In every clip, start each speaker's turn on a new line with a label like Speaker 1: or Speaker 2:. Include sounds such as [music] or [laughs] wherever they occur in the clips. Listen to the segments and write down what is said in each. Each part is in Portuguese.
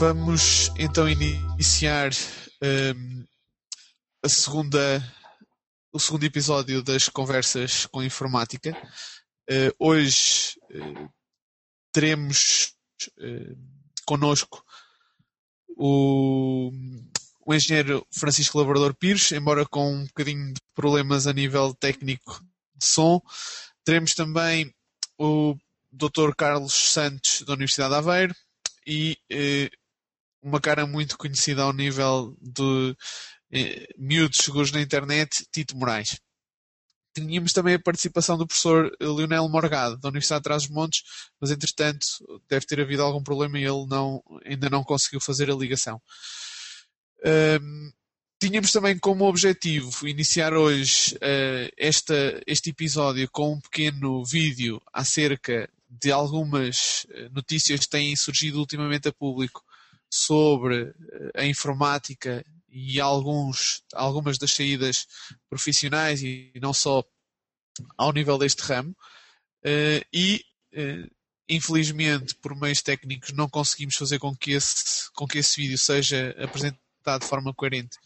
Speaker 1: Vamos então iniciar um, a segunda, o segundo episódio das conversas com informática. Uh, hoje uh, teremos uh, connosco o, o engenheiro Francisco Labrador Pires, embora com um bocadinho de problemas a nível técnico de som. Teremos também o Dr. Carlos Santos da Universidade de Aveiro e eh, uma cara muito conhecida ao nível de eh, miúdos seguros na internet, Tito Moraes. Tínhamos também a participação do professor Leonel Morgado, da Universidade de Trás-os-Montes, mas entretanto deve ter havido algum problema e ele não, ainda não conseguiu fazer a ligação. Um, tínhamos também como objetivo iniciar hoje uh, esta, este episódio com um pequeno vídeo acerca de algumas eh, notícias que têm surgido ultimamente a público sobre eh, a informática e alguns, algumas das saídas profissionais e não só ao nível deste ramo. Uh, e, uh, infelizmente, por meios técnicos, não conseguimos fazer com que esse, com que esse vídeo seja apresentado de forma coerente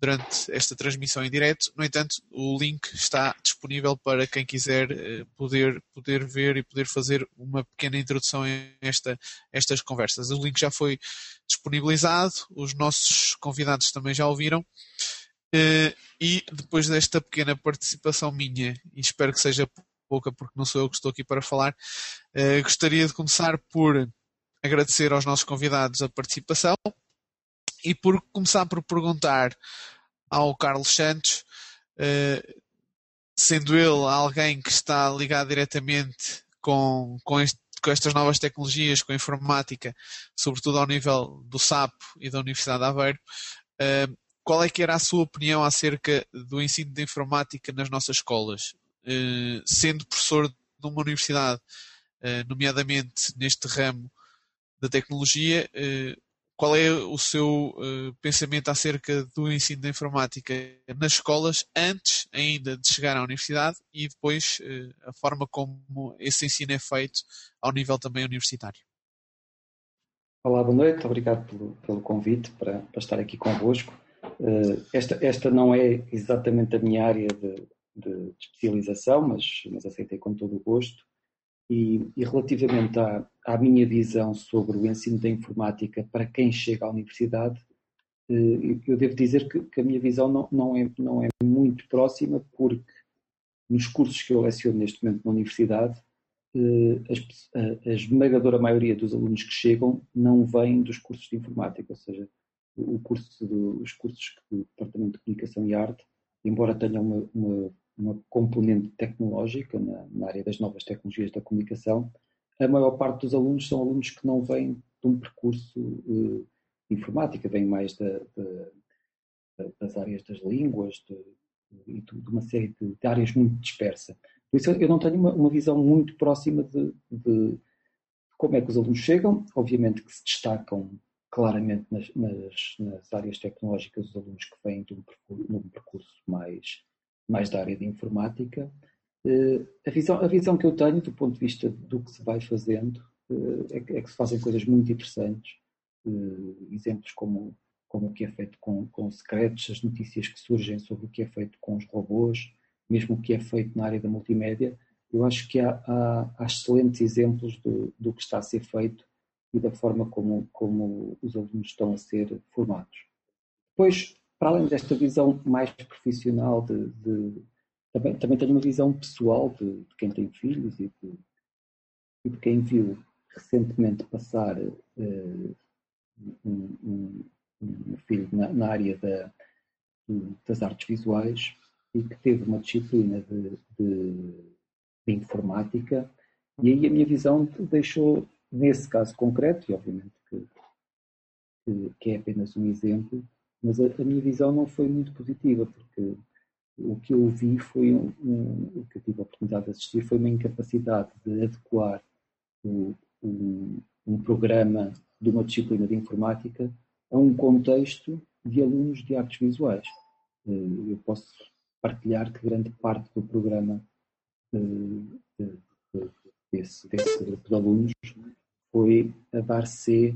Speaker 1: durante esta transmissão em direto. No entanto, o link está disponível para quem quiser uh, poder, poder ver e poder fazer uma pequena introdução a esta, estas conversas. O link já foi disponibilizado, os nossos convidados também já ouviram. Uh, e depois desta pequena participação minha, e espero que seja pouca porque não sou eu que estou aqui para falar, uh, gostaria de começar por agradecer aos nossos convidados a participação e por começar por perguntar ao Carlos Santos, uh, sendo ele alguém que está ligado diretamente com, com este com estas novas tecnologias, com a informática, sobretudo ao nível do SAP e da Universidade de Aveiro, uh, qual é que era a sua opinião acerca do ensino de informática nas nossas escolas? Uh, sendo professor de uma universidade, nomeadamente neste ramo da tecnologia, qual é o seu uh, pensamento acerca do ensino da informática nas escolas antes ainda de chegar à universidade e depois uh, a forma como esse ensino é feito ao nível também universitário?
Speaker 2: Olá, boa noite, obrigado pelo, pelo convite para, para, estar aqui convosco. Uh, esta, esta não é exatamente a minha área de, de, especialização, mas, mas aceitei com todo o gosto. E, e relativamente à, à, minha visão sobre o ensino da informática para quem chega à universidade, eh, eu devo dizer que, que a minha visão não, não, é, não é muito próxima, porque nos cursos que eu leciono neste momento na universidade, eh, a, esmagadora maioria dos alunos que chegam não vêm dos cursos de informática, ou seja, o curso os cursos do Departamento de Comunicação e Arte, embora tenham uma, uma uma componente tecnológica na, na, área das novas tecnologias da comunicação, a maior parte dos alunos são alunos que não vêm de um percurso uh, informática, vêm mais da, da, das áreas das línguas de, e de, uma série de, de, áreas muito dispersa. Por isso eu não tenho uma, uma visão muito próxima de, de, como é que os alunos chegam, obviamente que se destacam claramente nas, nas, nas áreas tecnológicas os alunos que vêm de um percurso, de um percurso mais mais da área de informática. Eh, a visão, a visão que eu tenho do ponto de vista do que se vai fazendo eh, é que, é que se fazem coisas muito interessantes, eh, exemplos como, como o que é feito com, com secretos, as notícias que surgem sobre o que é feito com os robôs, mesmo o que é feito na área da multimédia. Eu acho que há, há, há excelentes exemplos do, do que está a ser feito e da forma como, como os alunos estão a ser formados. Depois, para além desta visão mais profissional, de, de também, também tenho uma visão pessoal de, de quem tem filhos e de, e de, quem viu recentemente passar uh, um, um, um, filho na, na área da, das artes visuais e que teve uma disciplina de, de, informática. E aí a minha visão deixou, nesse caso concreto, e obviamente que, que é apenas um exemplo, mas a, a, minha visão não foi muito positiva, porque o que eu vi foi, um, um, o que eu tive a oportunidade de assistir, foi uma incapacidade de adequar o, um, um programa de uma disciplina de informática a um contexto de alunos de artes visuais. Eh, eu posso partilhar que grande parte do programa eh, desse, desse grupo de alunos foi a dar C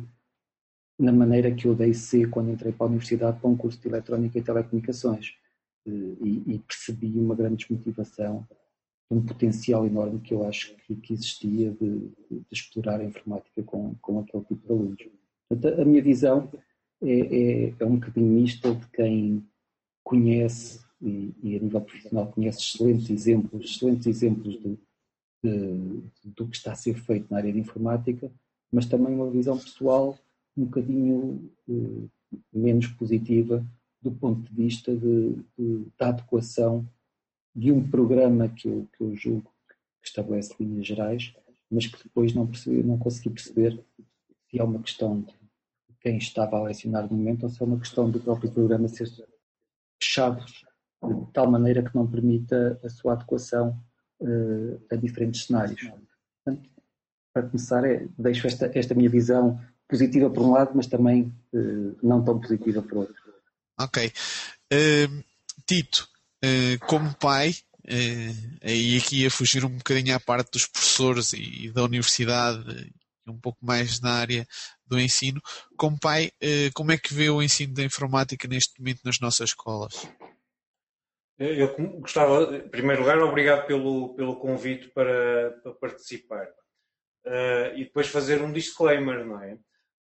Speaker 2: na maneira que eu dei ser quando entrei para a universidade para um curso de Eletrónica e Telecomunicações e, e percebi uma grande desmotivação um potencial enorme que eu acho que, que existia de, de, explorar a informática com, com aquele tipo de alunos. Portanto, a minha visão é, é, é um bocadinho mista de quem conhece e, e, a nível profissional conhece excelentes exemplos, excelentes exemplos de, de, do que está a ser feito na área de informática, mas também uma visão pessoal um bocadinho eh, menos positiva do ponto de vista de, de, da adequação de um programa que eu, que eu julgo que estabelece linhas gerais, mas que depois não, percebi, não consegui perceber se é uma questão de quem estava a lecionar no momento ou se é uma questão do próprio programa ser fechado de tal maneira que não permita a sua adequação uh, a diferentes cenários. Portanto, para começar, é, deixo esta, esta minha visão positiva por um lado, mas também uh, não tão positiva por outro.
Speaker 1: Ok. Uh, Tito, uh, como pai, uh, e aqui a fugir um bocadinho à parte dos professores e, e da universidade, e um pouco mais na área do ensino, como pai, como é que vê o ensino da informática neste momento nas nossas escolas?
Speaker 3: Eu gostava, em primeiro lugar, obrigado pelo, pelo convite para, para participar. Uh, e depois fazer um disclaimer, não é?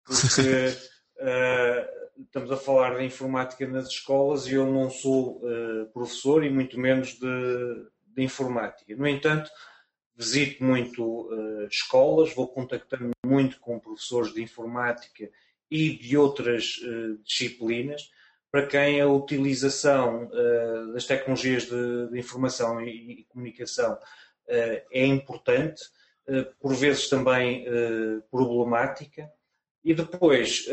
Speaker 3: Porque uh, [laughs] estamos a falar de informática nas escolas e eu não sou uh, professor e muito menos de, de, informática. No entanto, visito muito uh, escolas, vou contactando muito com professores de informática e de outras disciplinas, para quem a utilização das tecnologias de, de informação e, e comunicação é importante, por vezes também problemática. E depois,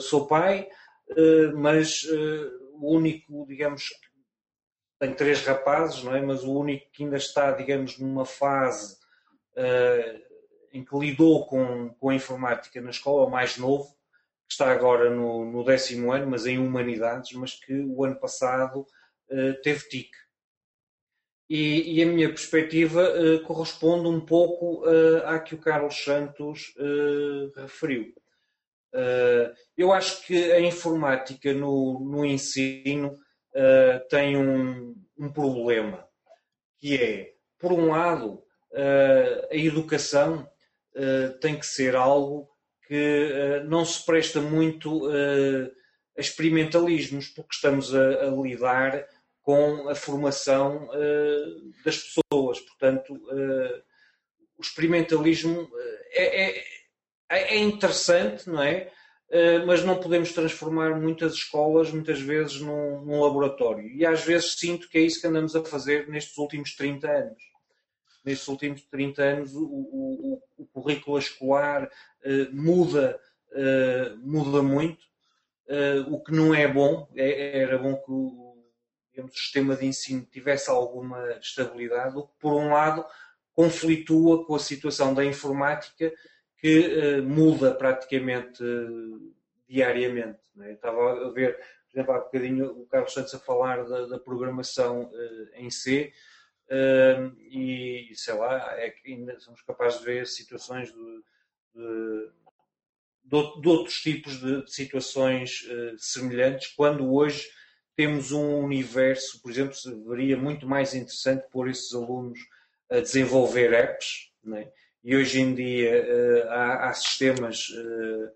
Speaker 3: sou pai, eh, mas eh, o único, digamos, tem três rapazes, não é? Mas o único que ainda está, digamos, numa fase uh, em que lidou com, com a informática na escola, o mais novo, que está agora no, no décimo ano, mas em humanidades, mas que o ano passado uh, teve TIC. E, e, a minha perspectiva uh, corresponde um pouco à que o Carlos Santos referiu. Uh, eu acho que a informática no, no ensino uh, tem um, um, problema, que é, por um lado, uh, a educação tem que ser algo que não se presta muito a experimentalismos, porque estamos a, a lidar com a formação das pessoas. Portanto, o experimentalismo é, é é, é interessante, não é? Uh, mas não podemos transformar muitas escolas, muitas vezes, num, num, laboratório. E às vezes sinto que é isso que andamos a fazer nestes últimos 30 anos. Nestes últimos 30 anos, o, o, o currículo escolar uh, muda, uh, muda muito, o que não é bom. É, era bom que o, digamos, o sistema de ensino tivesse alguma estabilidade, o que, por um lado, conflitua com a situação da informática que uh, muda praticamente uh, diariamente. É? Estava a ver, por exemplo, há bocadinho o Carlos Santos a falar da, da programação uh, em C e, sei lá, é ainda somos capazes de ver situações de, de, de, de outros tipos de, situações semelhantes, quando hoje temos um universo, por exemplo, seria muito mais interessante pôr esses alunos a desenvolver apps, é? E hoje em dia uh, há, há, sistemas uh,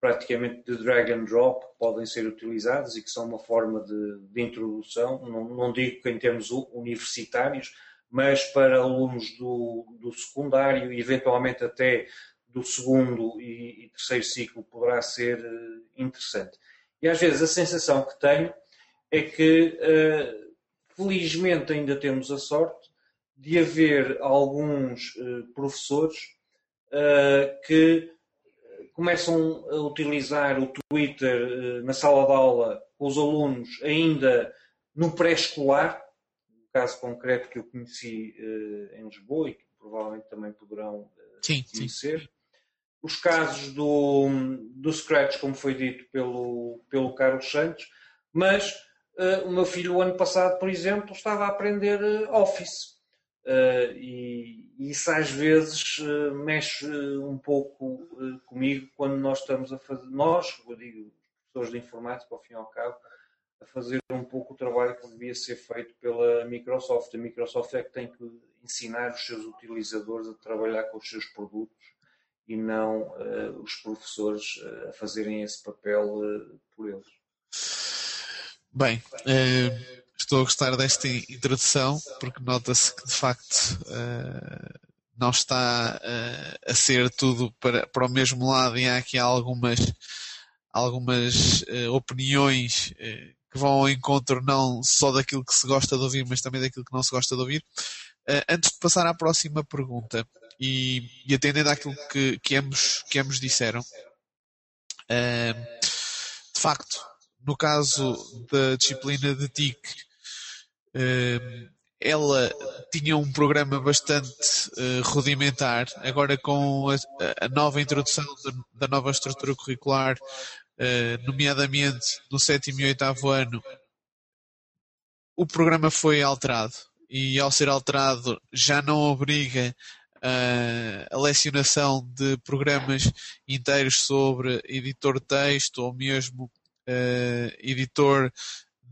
Speaker 3: praticamente de drag and drop que podem ser utilizados e que são uma forma de, de introdução, não, não, digo que em termos universitários, mas para alunos do, do secundário e eventualmente até do segundo e, e terceiro ciclo poderá ser uh, interessante. E às vezes a sensação que tenho é que, felizmente, ainda temos a sorte de haver alguns uh, professores uh, que começam a utilizar o Twitter uh, na sala de aula com os alunos ainda no pré-escolar, no caso concreto que eu conheci em Lisboa e que provavelmente também poderão sim, conhecer. Sim. Os casos do, do Scratch, como foi dito pelo, pelo Carlos Santos, mas o meu filho, o ano passado, por exemplo, estava a aprender Office Uh, e, e, isso às vezes uh, mexe um pouco uh, comigo quando nós estamos a fazer, nós, eu digo, professores de informática, ao fim e ao cabo, a fazer um pouco o trabalho que devia ser feito pela Microsoft. A Microsoft é que tem que ensinar os seus utilizadores a trabalhar com os seus produtos e não os professores a fazerem esse papel por eles.
Speaker 1: Bem, estou a gostar desta introdução porque nota-se que de facto uh, não está uh, a ser tudo para, para o mesmo lado e há aqui algumas, algumas uh, opiniões que vão ao encontro não só daquilo que se gosta de ouvir, mas também daquilo que não se gosta de ouvir. antes de passar à próxima pergunta e, e atendendo àquilo que, que, ambos, que ambos disseram, de facto, no caso da disciplina de TIC, ela tinha um programa bastante uh, rudimentar, agora com a, a nova introdução de, da nova estrutura curricular, uh, nomeadamente no sétimo e oitavo ano, o programa foi alterado. E ao ser alterado já não obriga uh, a lecionação de programas inteiros sobre editor de texto ou mesmo editor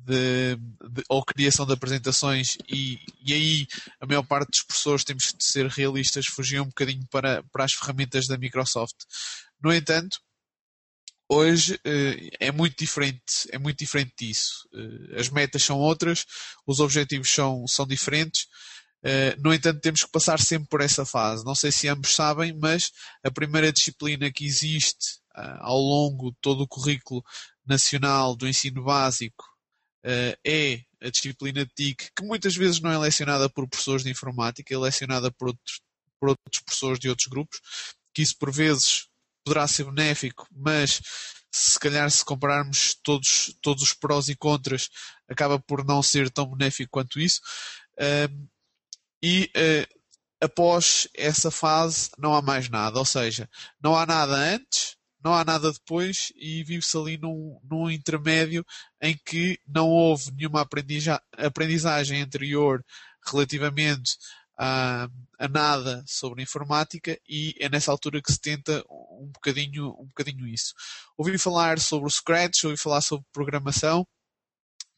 Speaker 1: de, de, ou criação de apresentações e, e aí a maior parte dos professores temos de ser realistas fugiam um bocadinho para, para as ferramentas da Microsoft. No entanto, hoje eh, é muito diferente, é muito diferente disso. Eh, as metas são outras, os objetivos são, são diferentes. Eh, no entanto, temos que passar sempre por essa fase. Não sei se ambos sabem, mas a primeira disciplina que existe ao longo de todo o currículo nacional do ensino básico é a disciplina TIC, que muitas vezes não é lecionada por professores de informática, é lecionada por outros, por outros professores de outros grupos, que isso por vezes poderá ser benéfico, mas se calhar se compararmos todos, todos os prós e contras, acaba por não ser tão benéfico quanto isso. Uh, e uh, após essa fase não há mais nada, ou seja, não há nada antes, não há nada depois e vive-se ali num, num intermédio em que não houve nenhuma aprendizagem anterior relativamente a, a, nada sobre informática e é nessa altura que se tenta um bocadinho, um bocadinho isso. Ouvi falar sobre o Scratch, ouvi falar sobre programação.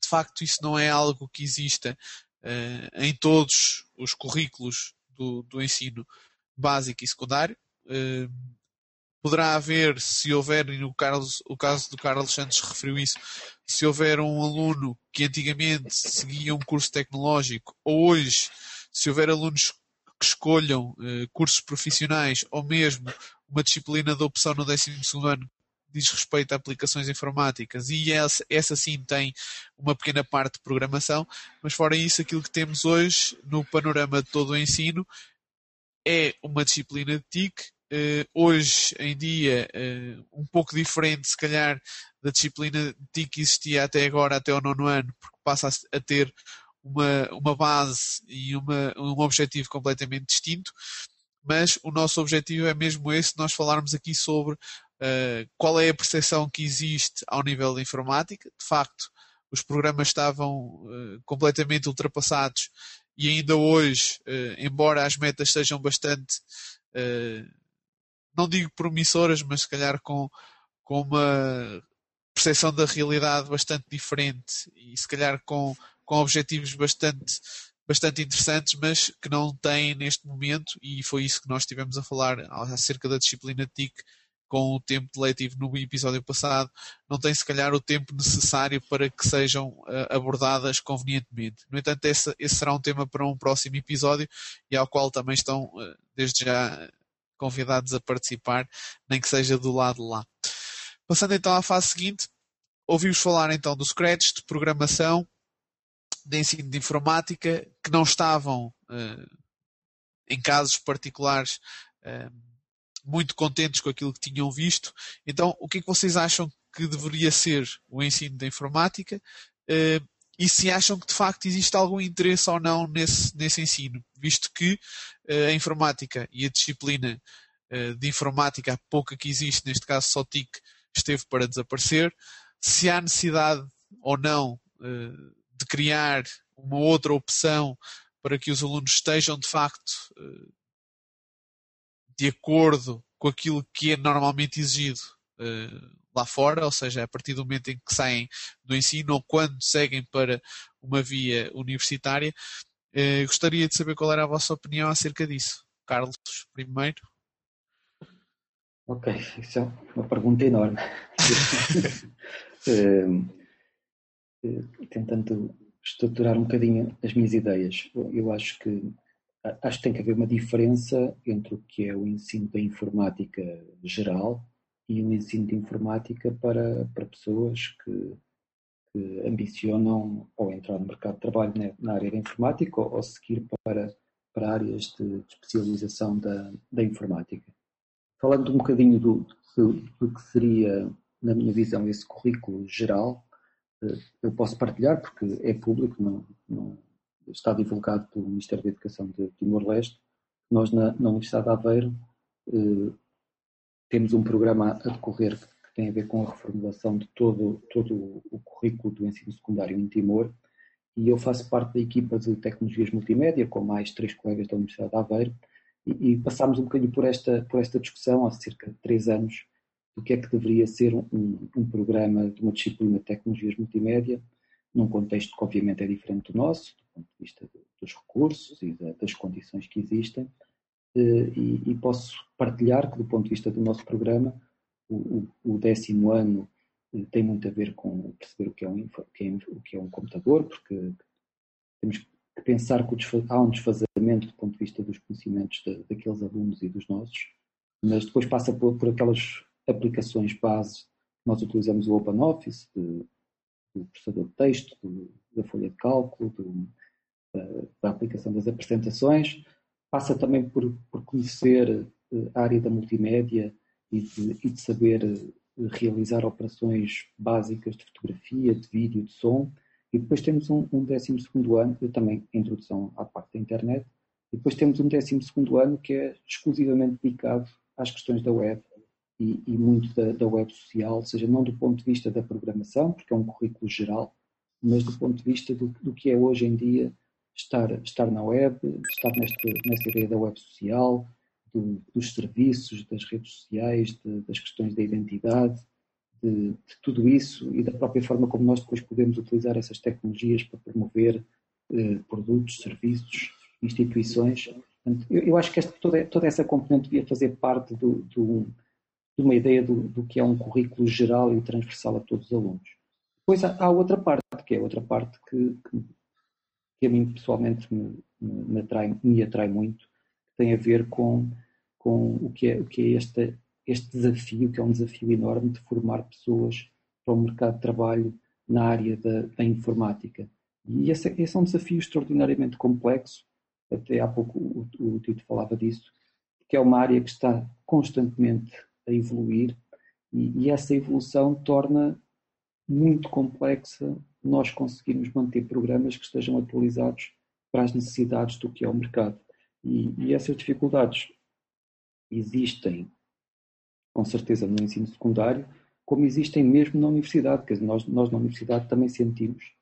Speaker 1: De facto, isso não é algo que exista uh, em todos os currículos do, do ensino básico e secundário. Uh, poderá haver, se houver, e no Carlos, o caso do Carlos Santos referiu isso, se houver um aluno que antigamente seguia um curso tecnológico, ou hoje, se houver alunos que escolham eh, cursos profissionais, ou mesmo uma disciplina de opção no 12 ano diz respeito a aplicações informáticas e essa, essa sim tem uma pequena parte de programação, mas fora isso, aquilo que temos hoje no panorama de todo o ensino é uma disciplina de TIC hoje em dia uh, um pouco diferente, se calhar, da disciplina de que existia até agora, até o nono ano, porque passa a, ter uma, uma base e uma, um objetivo completamente distinto. Mas o nosso objetivo é mesmo esse, nós falarmos aqui sobre uh, qual é a percepção que existe ao nível da informática. De facto, os programas estavam completamente ultrapassados e ainda hoje, embora as metas sejam bastante não digo promissoras, mas se calhar com, com uma percepção da realidade bastante diferente e se calhar com, com objetivos bastante, bastante interessantes, mas que não têm neste momento, e foi isso que nós estivemos a falar acerca da disciplina TIC com o tempo letivo no episódio passado, não tem se calhar o tempo necessário para que sejam uh, abordadas convenientemente. No entanto, esse, esse, será um tema para um próximo episódio e ao qual também estão, uh, desde já, convidados a participar, nem que seja do lado de lá. Passando então à fase seguinte, ouvimos falar então do Scratch, de programação, de ensino de informática, que não estavam, uh, em casos particulares, uh, muito contentes com aquilo que tinham visto. Então, o que é que vocês acham que deveria ser o ensino da informática? E se acham que de facto existe algum interesse ou não nesse, nesse ensino, visto que uh, a informática e a disciplina uh, de informática, a pouca que existe, neste caso só TIC, esteve para desaparecer, se há necessidade ou não uh, de criar uma outra opção para que os alunos estejam de facto de acordo com aquilo que é normalmente exigido lá fora, ou seja, a partir do momento em que saem do ensino ou quando seguem para uma via universitária. Uh, gostaria de saber qual era a vossa opinião acerca disso. Carlos, primeiro.
Speaker 2: Ok, isso é uma pergunta enorme. uh, [laughs] tentando estruturar um bocadinho as minhas ideias. Eu acho que acho que tem que haver uma diferença entre o que é o ensino da informática geral e o ensino de informática para, para pessoas que, que ambicionam ou entrar no mercado de trabalho na, área da informática ou, ou seguir para, para áreas de, de especialização da, da informática. Falando um bocadinho do, do, do que seria, na minha visão, esse currículo geral, eu posso partilhar porque é público, não, não está divulgado pelo Ministério da Educação de Timor-Leste. Nós, na, na, Universidade de Aveiro, eh, temos um programa a decorrer que tem a ver com a reformulação de todo, todo o currículo do ensino secundário em Timor e eu faço parte da equipa de tecnologias multimédia com mais três colegas da Universidade de Aveiro e, e passámos um bocadinho por esta, por esta discussão há cerca de três anos do que é que deveria ser um, um programa de uma disciplina de tecnologias multimédia, num contexto que obviamente é diferente do nosso, do ponto de vista dos recursos e das condições que existem, e, e, posso partilhar que do ponto de vista do nosso programa, o, o, décimo ano eh, tem muito a ver com perceber o que é um, o que é, o que é um computador, porque temos que pensar que há um desfazamento do ponto de vista dos conhecimentos de, daqueles alunos e dos nossos, mas depois passa por, por aquelas aplicações base, nós utilizamos o OpenOffice, do processador de texto, da folha de cálculo, da, da, aplicação das apresentações, passa também por, por conhecer eh, a área da multimédia e de, e de saber eh, realizar operações básicas de fotografia, de vídeo, de som, e depois temos um, um 12 ano, também introdução à parte da internet, e depois temos um 12 ano que é exclusivamente dedicado às questões da web e, e muito da, da, web social, ou seja, não do ponto de vista da programação, porque é um currículo geral, mas do ponto de vista do, do que é hoje em dia estar, estar na web, estar nesta, nesta ideia da web social, do, dos serviços, das redes sociais, de, das questões da identidade, de, de, tudo isso e da própria forma como nós depois podemos utilizar essas tecnologias para promover eh, produtos, serviços, instituições. Portanto, eu, eu, acho que esta, toda, toda, essa componente devia fazer parte do, do de uma ideia do, que é um currículo geral e transversal a todos os alunos. Depois há, há outra parte, que é outra parte que, que, que a mim pessoalmente me, me, atrai, me atrai muito, que tem a ver com, com o que é, o que é este, este desafio, que é um desafio enorme de formar pessoas para o mercado de trabalho na área da, da informática. E esse, esse, é um desafio extraordinariamente complexo, até há pouco o, o Tito falava disso, que é uma área que está constantemente a evoluir e, e essa evolução torna muito complexa nós conseguirmos manter programas que estejam atualizados para as necessidades do que é o mercado. E, e, essas dificuldades existem, com certeza, no ensino secundário, como existem mesmo na universidade. Quer dizer, nós, nós na universidade também sentimos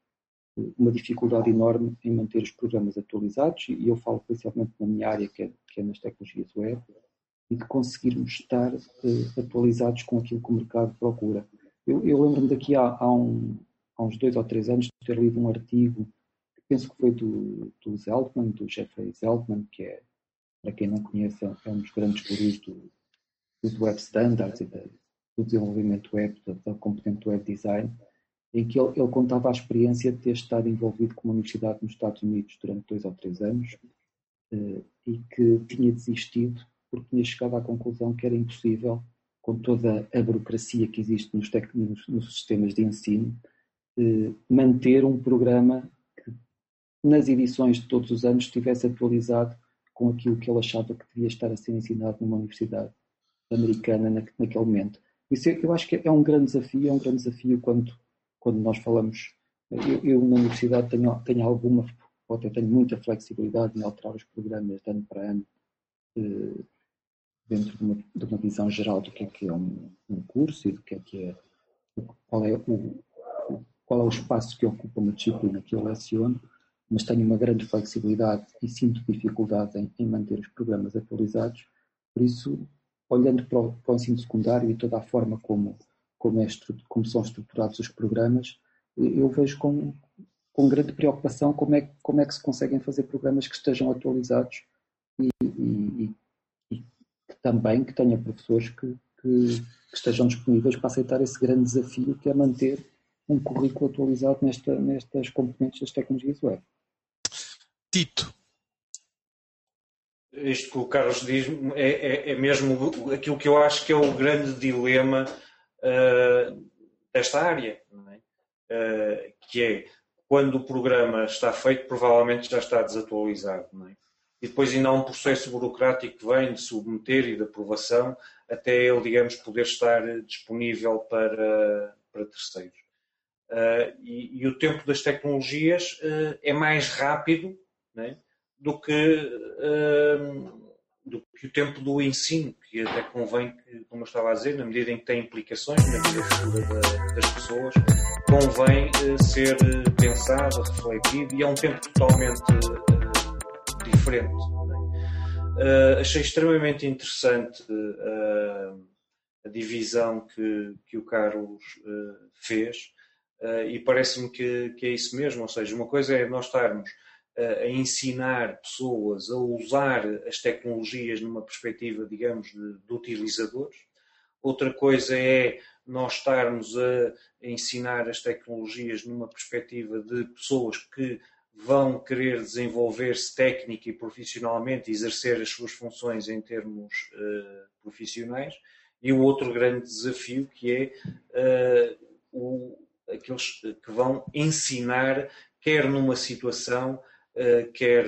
Speaker 2: uma dificuldade enorme em manter os programas atualizados, e eu falo principalmente na minha área, que é, que é nas tecnologias web, e de conseguirmos estar uh, atualizados com aquilo que o mercado procura. Eu, eu lembro-me daqui há, há, um, há, uns dois ou três anos de ter lido um artigo, que penso que foi do, do Zeltman, do Jeffrey Zeltman, que é, para quem não conhece, é um dos grandes gurus do, dos web standards e da, do desenvolvimento web, da, da web design, em que ele, ele, contava a experiência de ter estado envolvido com uma universidade nos Estados Unidos durante dois ou três anos uh, e que tinha desistido porque tinha chegado à conclusão que era impossível, com toda a burocracia que existe nos, nos, nos sistemas de ensino, eh, manter um programa que, nas edições de todos os anos, estivesse atualizado com aquilo que ele achava que devia estar a ser ensinado numa universidade americana na, naquele momento. Isso eu acho que é um grande desafio, é um grande desafio quando, quando nós falamos. Eu, eu na universidade tenho, tenho alguma, ou até tenho muita flexibilidade em alterar os programas de ano para ano, eh, dentro de uma, de uma, visão geral do que é que é um, um curso e do que é que é qual é o qual é o espaço que ocupa uma disciplina que eu leciono, mas tenho uma grande flexibilidade e sinto dificuldade em, em manter os programas atualizados. Por isso, olhando para o, para o ensino secundário e toda a forma como, como, é, como são estruturados os programas, eu vejo com, com grande preocupação como é, como é que se conseguem fazer programas que estejam atualizados e, e, também que tenha professores que, que, que, estejam disponíveis para aceitar esse grande desafio que é manter um currículo atualizado nesta, nestas componentes das tecnologias web.
Speaker 1: Tito.
Speaker 3: Isto que o Carlos diz é, é, é mesmo aquilo que eu acho que é o grande dilema uh, desta área, é? uh, que é quando o programa está feito, provavelmente já está desatualizado. É? E depois ainda há um processo burocrático que vem de submeter e de aprovação até ele, digamos, poder estar disponível para, para terceiros. Uh, e, e, o tempo das tecnologias uh, é mais rápido é? do, que, uh, do que o tempo do ensino, que até convém, que, como eu estava a dizer, na medida em que tem implicações na vida da, das pessoas, convém ser pensado, refletido e é um tempo totalmente diferente. É? achei extremamente interessante a divisão que, que o Carlos fez Uh, e parece-me que, que, é isso mesmo, ou seja, uma coisa é nós estarmos uh, a ensinar pessoas a usar as tecnologias numa perspectiva, digamos, de, de utilizadores, outra coisa é nós estarmos a, ensinar as tecnologias numa perspectiva de pessoas que vão querer desenvolver-se técnica e profissionalmente exercer as suas funções em termos uh, profissionais. E o outro grande desafio que é o, aqueles que vão ensinar, quer numa situação, eh, quer,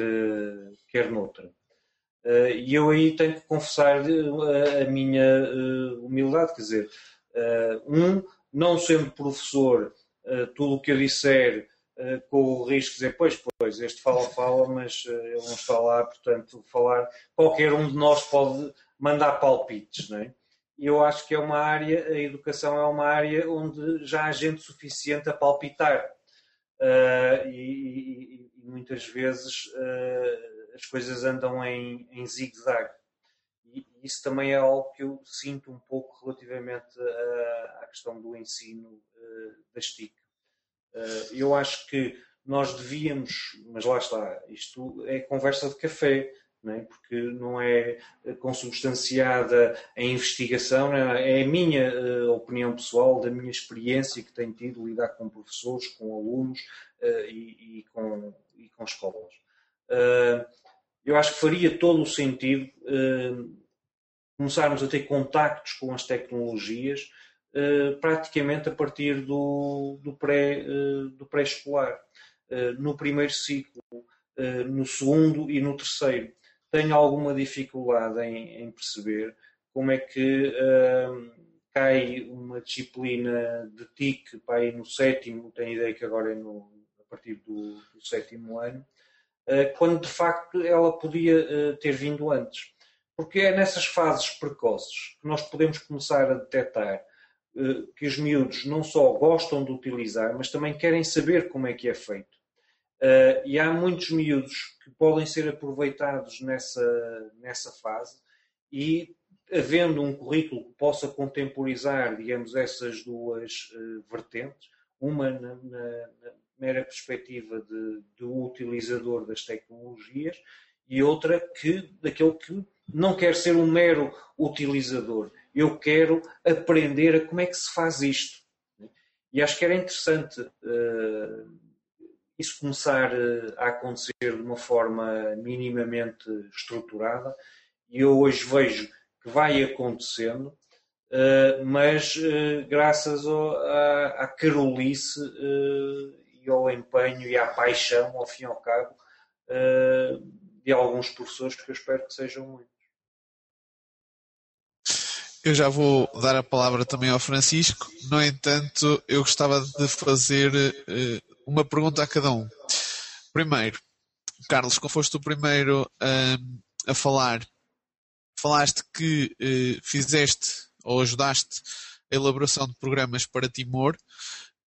Speaker 3: quer noutra. E eu aí tenho que confessar a minha humildade, quer dizer, um, não sendo professor, tudo o que eu disser com o risco de dizer, pois, pois, este fala, fala, mas ele não está lá, portanto, falar, qualquer um de nós pode mandar palpites, não é? eu acho que é uma área, a educação é uma área onde já há gente suficiente a palpitar. Uh, e, e, muitas vezes uh, as coisas andam em, em zigue-zague. Isso também é algo que eu sinto um pouco relativamente à, questão do ensino uh, das TIC. Eu acho que nós devíamos, mas lá está, isto é conversa de café não é? porque não é consubstanciada a investigação, é? é a minha uh, opinião pessoal, da minha experiência que tenho tido lidar com professores, com alunos e, e, com, e com escolas. Eu acho que faria todo o sentido começarmos a ter contactos com as tecnologias praticamente a partir do, do pré-escolar, pré no primeiro ciclo, no segundo e no terceiro tenho alguma dificuldade em, em perceber como é que cai uma disciplina de TIC para aí no sétimo, tenho ideia que agora é no, a partir do, do sétimo ano, quando de facto ela podia ter vindo antes. Porque é nessas fases precoces que nós podemos começar a detectar que os miúdos não só gostam de utilizar, mas também querem saber como é que é feito. Uh, e há muitos miúdos que podem ser aproveitados nessa, nessa fase e havendo um currículo que possa contemporizar, digamos, essas duas uh, vertentes, uma na, na, na, mera perspectiva de, do utilizador das tecnologias e outra que daquele que não quer ser um mero utilizador. Eu quero aprender a como é que se faz isto. E acho que era interessante uh, isso começar eh, a acontecer de uma forma minimamente estruturada, e eu hoje vejo que vai acontecendo, eh, mas eh, graças à, carolice e ao empenho e à paixão, ao fim e ao cabo, de alguns professores que eu espero que sejam muitos.
Speaker 1: Eu já vou dar a palavra também ao Francisco. No entanto, eu gostava de fazer uma pergunta a cada um. Primeiro, Carlos, como foste o primeiro um, a falar, falaste que uh, fizeste ou ajudaste a elaboração de programas para Timor.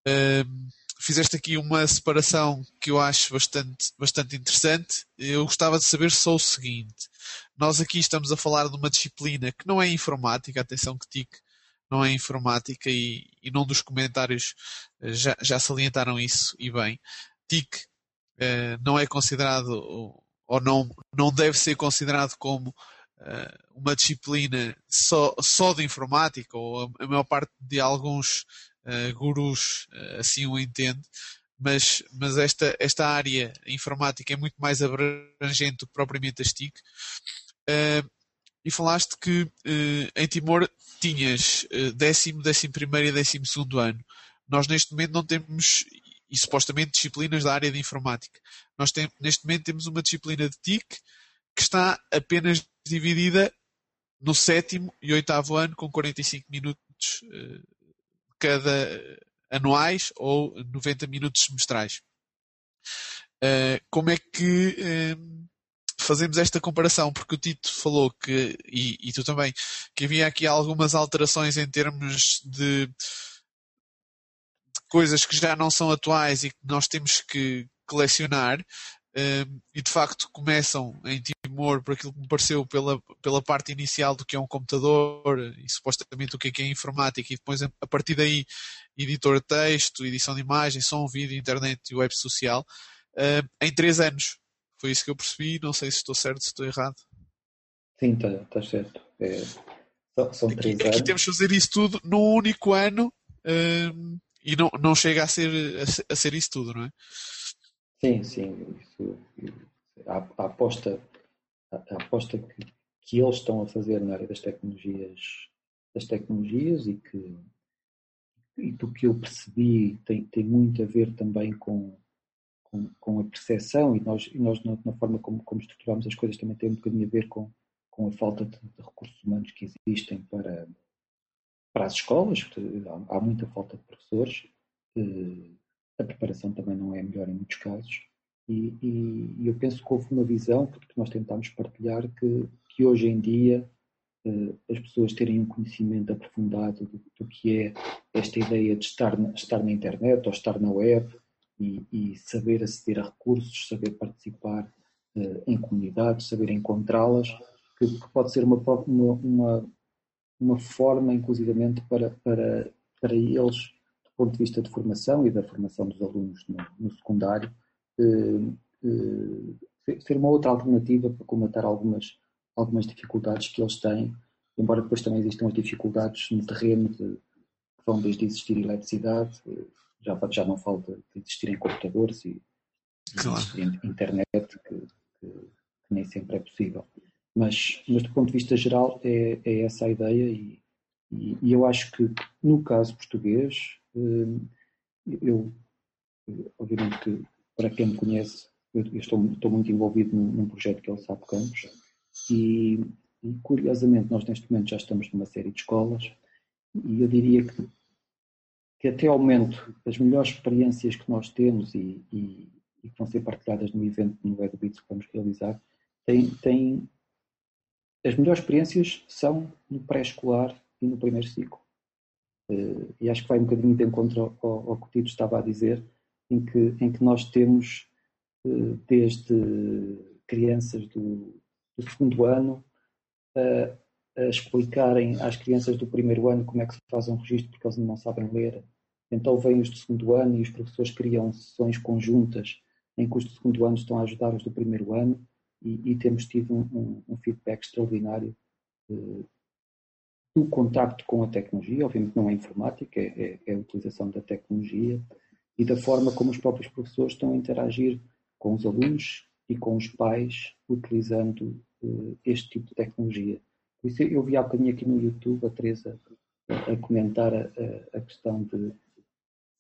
Speaker 1: Um, fizeste aqui uma separação que eu acho bastante, bastante interessante. Eu gostava de saber só o seguinte: nós aqui estamos a falar de uma disciplina que não é informática, atenção que TIC não é informática e, e num dos comentários eh, já, já salientaram isso e bem. TIC eh, não é considerado ou não, não deve ser considerado como uh, uma disciplina só, só de informática, ou a, a maior parte de alguns gurus assim o entende, mas, mas esta, esta área informática é muito mais abrangente do que propriamente as TIC. e falaste que em Timor tinhas décimo, décimo primeiro e décimo segundo ano. Nós neste momento não temos, e supostamente disciplinas da área de informática. Nós tem, neste momento temos uma disciplina de TIC que está apenas dividida no sétimo e oitavo ano com 45 minutos uh, cada anuais ou 90 minutos semestrais. Uh, como é que uh, fazemos esta comparação? Porque o Tito falou que, e, e, tu também, que havia aqui algumas alterações em termos de coisas que já não são atuais e que nós temos que colecionar um, e de facto começam em Timor por aquilo que me pareceu pela, pela parte inicial do que é um computador e supostamente o que é, que é informática e depois a partir daí editor de texto, edição de imagem, som, vídeo, internet e web social um, em três anos. Foi isso que eu percebi, não sei se estou certo, se estou errado.
Speaker 2: Sim, está tá certo. É, são, três
Speaker 1: aqui,
Speaker 2: anos.
Speaker 1: Aqui temos que fazer isso tudo num único ano um, e não, não chega a ser, a, a, ser isso tudo, não é?
Speaker 2: Sim, sim. Isso, a, a, aposta, a, a aposta que, que, eles estão a fazer na área das tecnologias, das tecnologias e que e do que eu percebi tem, tem muito a ver também com, com, com a percepção e nós, e nós na, na, forma como, como estruturamos as coisas também tem um bocadinho a ver com, com a falta de, de recursos humanos que existem para, para as escolas, há, há muita falta de professores, eh, a preparação também não é melhor em muitos casos, e, e, e eu penso que houve uma visão que, que nós tentámos partilhar que, que hoje em dia eh, as pessoas terem um conhecimento aprofundado do, do, que é esta ideia de estar na, estar na internet ou estar na web e, e saber aceder a recursos, saber participar uh, em comunidades, saber encontrá-las, que, que, pode ser uma, uma, uma, forma, inclusivamente, para, para, para eles, ponto de vista de formação e da formação dos alunos no, no secundário, eh, eh, ser uma outra alternativa para comatar algumas, algumas dificuldades que eles têm, embora depois também existam as dificuldades no terreno de, que vão desde existir eletricidade, eh, já, já não falo de, existirem computadores e, claro. internet, que, que, que nem sempre é possível. Mas, mas do ponto de vista geral é, é essa a ideia e, e, e, eu acho que no caso português eu obviamente que para quem me conhece eu, estou, estou, muito envolvido num, num, projeto que é o SAP Campos e, e, curiosamente nós neste momento já estamos numa série de escolas e eu diria que, que até ao momento as melhores experiências que nós temos e, e, e que vão ser partilhadas no evento no EduBits que vamos realizar têm, têm as melhores experiências são no pré-escolar e no primeiro ciclo. Uh, e acho que vai um bocadinho de encontro ao, ao que o Tito estava a dizer, em que, em que nós temos uh, desde crianças do, do segundo ano uh, a explicarem às crianças do primeiro ano como é que se faz um registro porque eles não sabem ler. Então vêm os do segundo ano e os professores criam sessões conjuntas em que os do segundo ano estão a ajudar os do primeiro ano e, e temos tido um, um, um feedback extraordinário uh, do contacto com a tecnologia, obviamente não é informática, é, é, é, a utilização da tecnologia e da forma como os próprios professores estão a interagir com os alunos e com os pais utilizando uh, este tipo de tecnologia. Por isso eu vi há bocadinho aqui no YouTube a Teresa a, a comentar a, a, questão de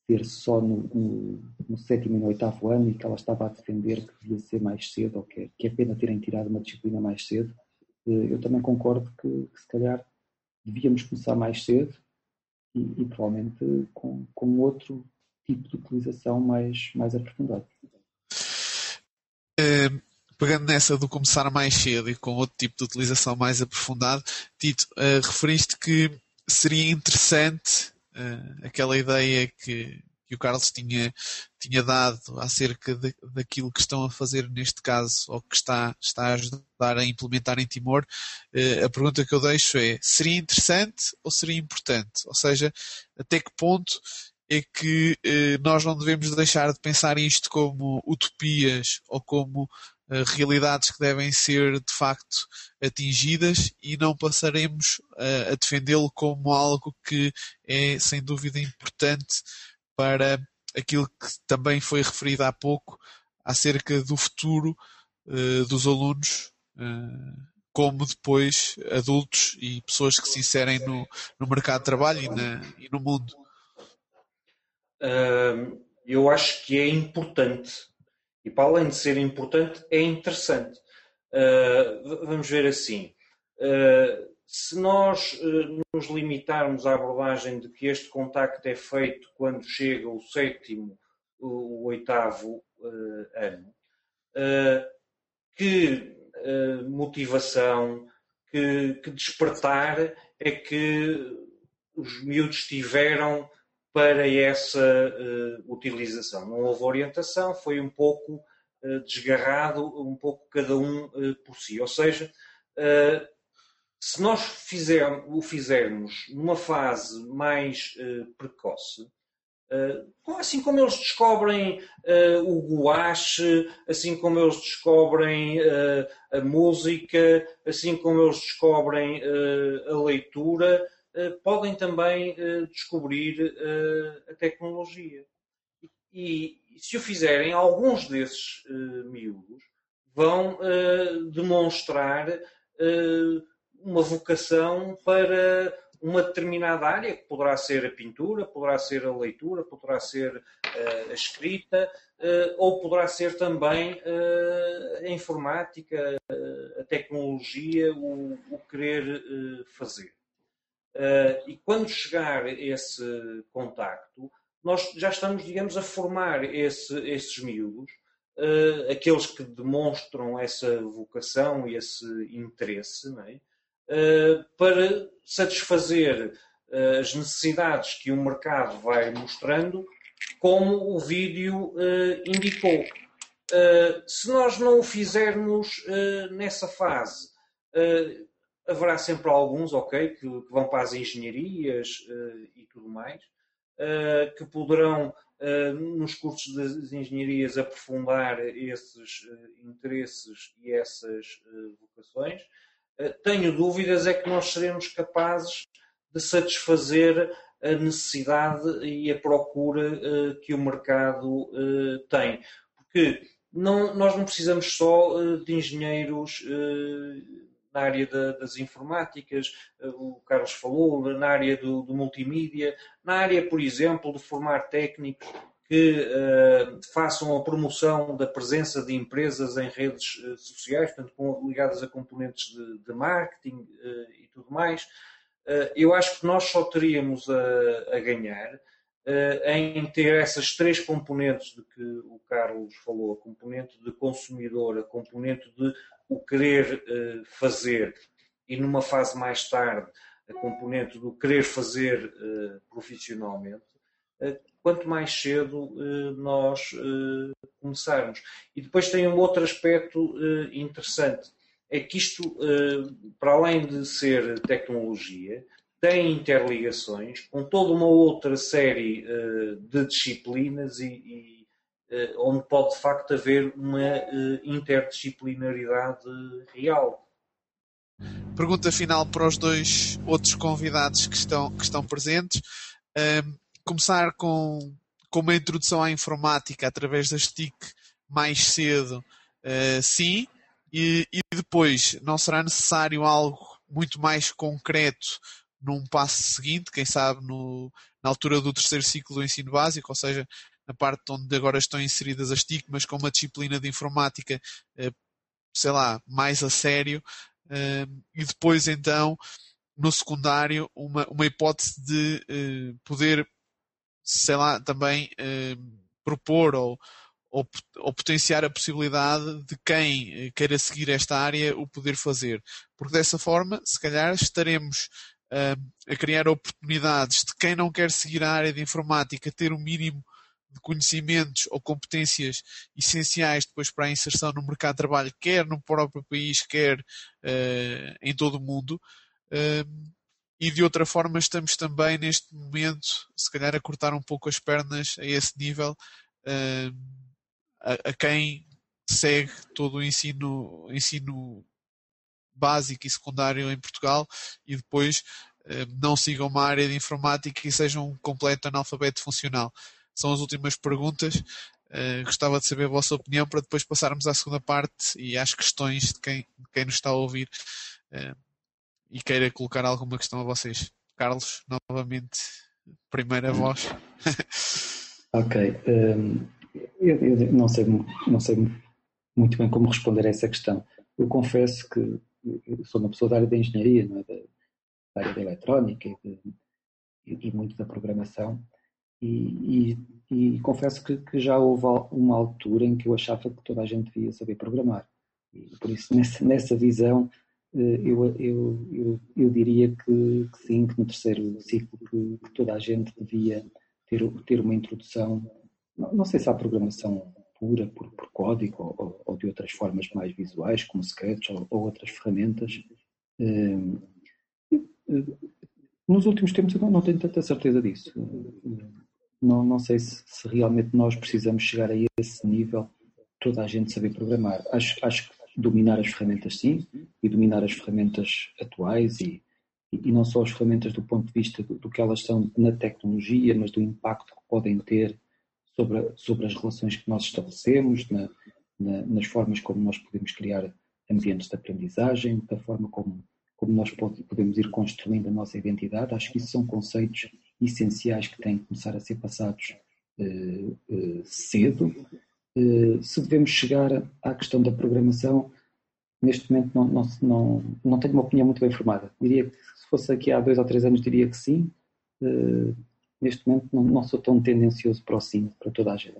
Speaker 2: ser só no, no, no, sétimo e no oitavo ano e que ela estava a defender que devia ser mais cedo ou que que é pena terem tirado uma disciplina mais cedo. Eh, eu também concordo que, que se calhar devíamos começar mais cedo e, e provavelmente com, com outro tipo de utilização mais, mais aprofundado.
Speaker 1: Uh, pegando nessa do começar mais cedo e com outro tipo de utilização mais aprofundado, Tito, uh, referiste que seria interessante uh, aquela ideia que, que o Carlos tinha, tinha dado acerca de, daquilo que estão a fazer neste caso, ou que está, está a ajudar a implementar em Timor, eh, a pergunta que eu deixo é: seria interessante ou seria importante? Ou seja, até que ponto é que eh, nós não devemos deixar de pensar isto como utopias ou como eh, realidades que devem ser de facto atingidas e não passaremos a defendê-lo como algo que é sem dúvida importante para aquilo que também foi referido há pouco acerca do futuro uh, dos alunos, uh, como depois adultos e pessoas que se inserem no, no mercado de trabalho e, na, e no mundo.
Speaker 3: Uh, eu acho que é importante e para além de ser importante, é interessante. vamos ver assim se nós uh, nos limitarmos à abordagem de que este contacto é feito quando chega o sétimo, o, oitavo uh, ano, uh, que motivação, que, que, despertar é que os miúdos tiveram para essa utilização. Não houve orientação, foi um pouco desgarrado, um pouco cada um por si. Ou seja, se nós fizer, o fizermos numa fase mais uh, precoce, uh, assim como eles descobrem uh, o guache, assim como eles descobrem a música, assim como eles descobrem a leitura, podem também descobrir a tecnologia. E, e, se o fizerem, alguns desses miúdos vão demonstrar uma vocação para uma determinada área, que poderá ser a pintura, poderá ser a leitura, poderá ser uh, a escrita, uh, ou poderá ser também uh, a informática, a tecnologia, o, o querer fazer. e quando chegar esse contacto, nós já estamos, digamos, a formar esse, esses miúdos, aqueles que demonstram essa vocação e esse interesse, não é? Eh, para satisfazer eh, as necessidades que o mercado vai mostrando, como o vídeo eh, indicou. se nós não o fizermos nessa fase, haverá sempre alguns, ok, que, que vão para as engenharias e tudo mais, que poderão, nos cursos das engenharias, aprofundar esses interesses e essas vocações. Eh, tenho dúvidas é que nós seremos capazes de satisfazer a necessidade e a procura uh, que o mercado uh, tem. Porque não, nós não precisamos só de engenheiros na área da, das informáticas, o Carlos falou, na área do, do multimídia, na área, por exemplo, de formar técnicos que uh, façam a promoção da presença de empresas em redes uh, sociais, portanto, com, ligadas a componentes de, de marketing uh, e tudo mais. eu acho que nós só teríamos a, a ganhar em ter essas três componentes de que o Carlos falou: a componente de consumidor, a componente de o querer fazer e, numa fase mais tarde, a componente do querer fazer profissionalmente quanto mais cedo eh, nós eh, começarmos. E depois tem um outro aspecto eh, interessante, é que isto, para além de ser tecnologia, tem interligações com toda uma outra série de disciplinas e, e onde pode de facto haver uma interdisciplinaridade real.
Speaker 1: Pergunta final para os dois outros convidados que estão, que estão presentes começar com, com uma introdução à informática através das TIC mais cedo, uh, sim, e, e, depois não será necessário algo muito mais concreto num passo seguinte, quem sabe no, na altura do terceiro ciclo do ensino básico, ou seja, na parte onde agora estão inseridas as TIC, mas com uma disciplina de informática, uh, sei lá, mais a sério, uh, e depois então no secundário uma, uma hipótese de poder sei lá, também eh, propor ou, ou, ou, potenciar a possibilidade de quem eh, queira seguir esta área o poder fazer. Porque dessa forma, se calhar, estaremos uh, a criar oportunidades de quem não quer seguir a área de informática ter o um mínimo de conhecimentos ou competências essenciais depois para a inserção no mercado de trabalho, quer no próprio país, quer uh, em todo o mundo. Uh, e de outra forma estamos também neste momento, se calhar, a cortar um pouco as pernas a esse nível uh, a, a, quem segue todo o ensino, ensino básico e secundário em Portugal e depois não sigam uma área de informática e sejam um completo analfabeto funcional são as últimas perguntas. Uh, gostava de saber a vossa opinião para depois passarmos à segunda parte e às questões de quem, de quem nos está a ouvir uh, e queira colocar alguma questão a vocês. Carlos, novamente, primeira voz. [laughs]
Speaker 2: ok. Um, eu, eu, não, sei, não sei muito bem como responder a essa questão. Eu confesso que sou uma pessoa da área da engenharia, não é? da, da área da eletrónica e, de, e, e muito da programação. E, e, confesso que, que, já houve uma altura em que eu achava que toda a gente devia saber programar. E por isso, nessa, nessa visão, eu, eu, eu, eu diria que, que, sim, que no terceiro ciclo que, que, toda a gente devia ter, ter uma introdução, não, não sei se há programação pura, por, por código, ou, ou, de outras formas mais visuais, como Scratch ou, ou outras ferramentas. Eh, nos últimos tempos eu não tenho tanta certeza disso não, não sei se, se, realmente nós precisamos chegar a esse nível, toda a gente saber programar. Acho, acho que dominar as ferramentas sim, e dominar as ferramentas atuais e, e, não só as ferramentas do ponto de vista do, do, que elas são na tecnologia, mas do impacto que podem ter sobre, sobre as relações que nós estabelecemos, na, na, nas formas como nós podemos criar ambientes de aprendizagem, da forma como, como nós podemos ir construindo a nossa identidade. Acho que isso são conceitos essenciais que têm que começar a ser passados uh, uh, cedo. Uh, se devemos chegar à questão da programação, neste momento não, não, não, não tenho uma opinião muito bem formada. Diria que se fosse aqui há dois ou três anos, diria que sim. neste momento não, não, sou tão tendencioso para o sim, para toda a gente.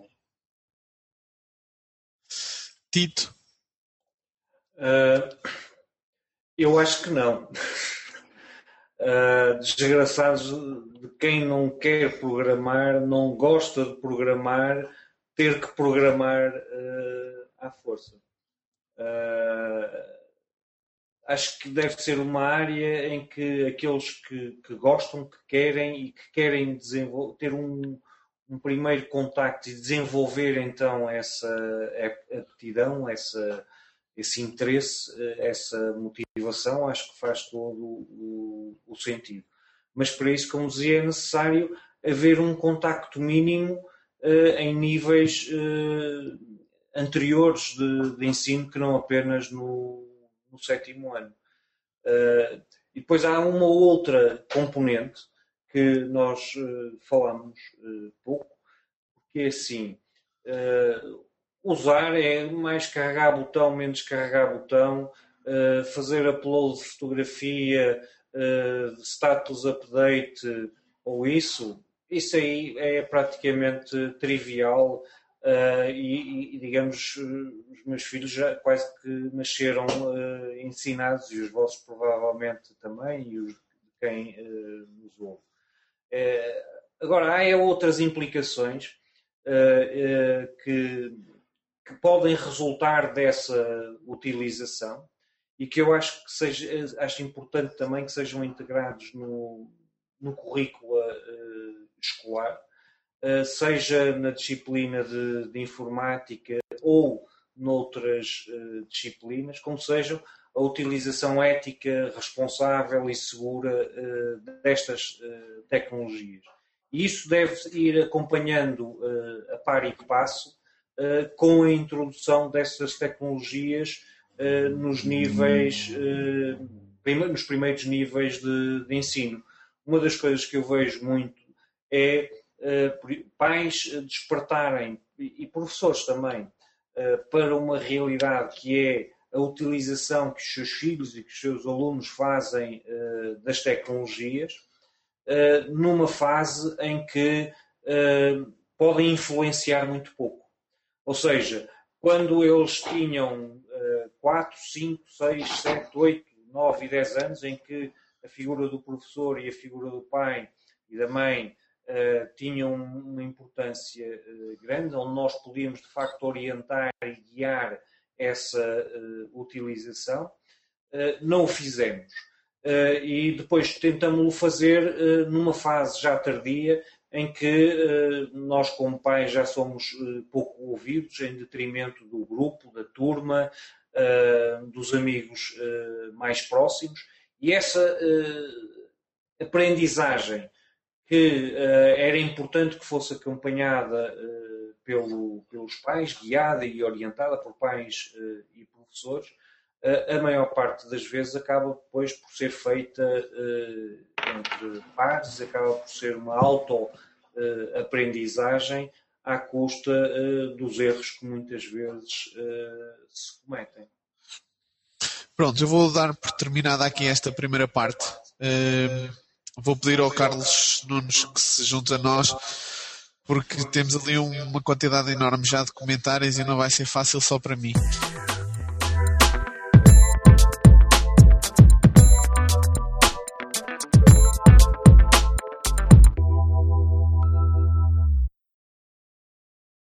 Speaker 1: Tito?
Speaker 3: eu acho que não uh, [laughs] desgraçados de quem não quer programar, não gosta de programar, ter que programar uh, à força. Uh, acho que deve ser uma área em que aqueles que, que gostam, que querem e que querem ter um, um primeiro contacto e desenvolver então essa aptidão, essa, esse interesse, eh, essa motivação, acho que faz todo o, o, sentido. Mas para isso, como dizia, é necessário haver um contacto mínimo em níveis uh, anteriores de, de, ensino que não apenas no, no sétimo ano. Uh, e depois há uma outra componente que nós falamos pouco, porque é assim, usar é mais carregar botão, menos carregar botão, uh, fazer upload de fotografia, uh, status update ou isso, isso aí é praticamente trivial uh, e, e, digamos, os meus filhos já quase que nasceram ensinados e os vossos provavelmente também e os de quem nos ouve. agora, há outras implicações que que podem resultar dessa utilização e que eu acho que seja, acho importante também que sejam integrados no, no currículo uh, escolar, uh, seja na disciplina de, de, informática ou noutras uh, disciplinas, como sejam a utilização ética, responsável e segura destas tecnologias. E isso deve ir acompanhando a par e passo com a introdução dessas tecnologias nos níveis, nos primeiros níveis de, de, ensino. Uma das coisas que eu vejo muito é pais despertarem, e, professores também, para uma realidade que é a utilização que os seus filhos e que os seus alunos fazem das tecnologias, numa fase em que podem influenciar muito pouco. Ou seja, quando eles tinham uh, 4, 5, 6, 7, 8, 9 e 10 anos, em que a figura do professor e a figura do pai e da mãe uh, tinham uma importância uh, grande, onde nós podíamos de facto orientar e guiar essa uh, utilização. não o fizemos. e depois tentamos-o fazer numa fase já tardia, em que nós, como pais, já somos pouco ouvidos, em detrimento do grupo, da turma, dos amigos mais próximos, e essa aprendizagem que uh, era importante que fosse acompanhada uh, pelo, pelos pais, guiada e orientada por pais uh, e professores, a maior parte das vezes acaba depois por ser feita entre pares, acaba por ser uma auto-aprendizagem à custa dos erros que muitas vezes se cometem.
Speaker 1: Pronto, eu vou dar por terminada aqui esta primeira parte. Vou pedir ao Carlos Nunes que se junte a nós, porque temos ali uma quantidade enorme já de comentários e não vai ser fácil só para mim.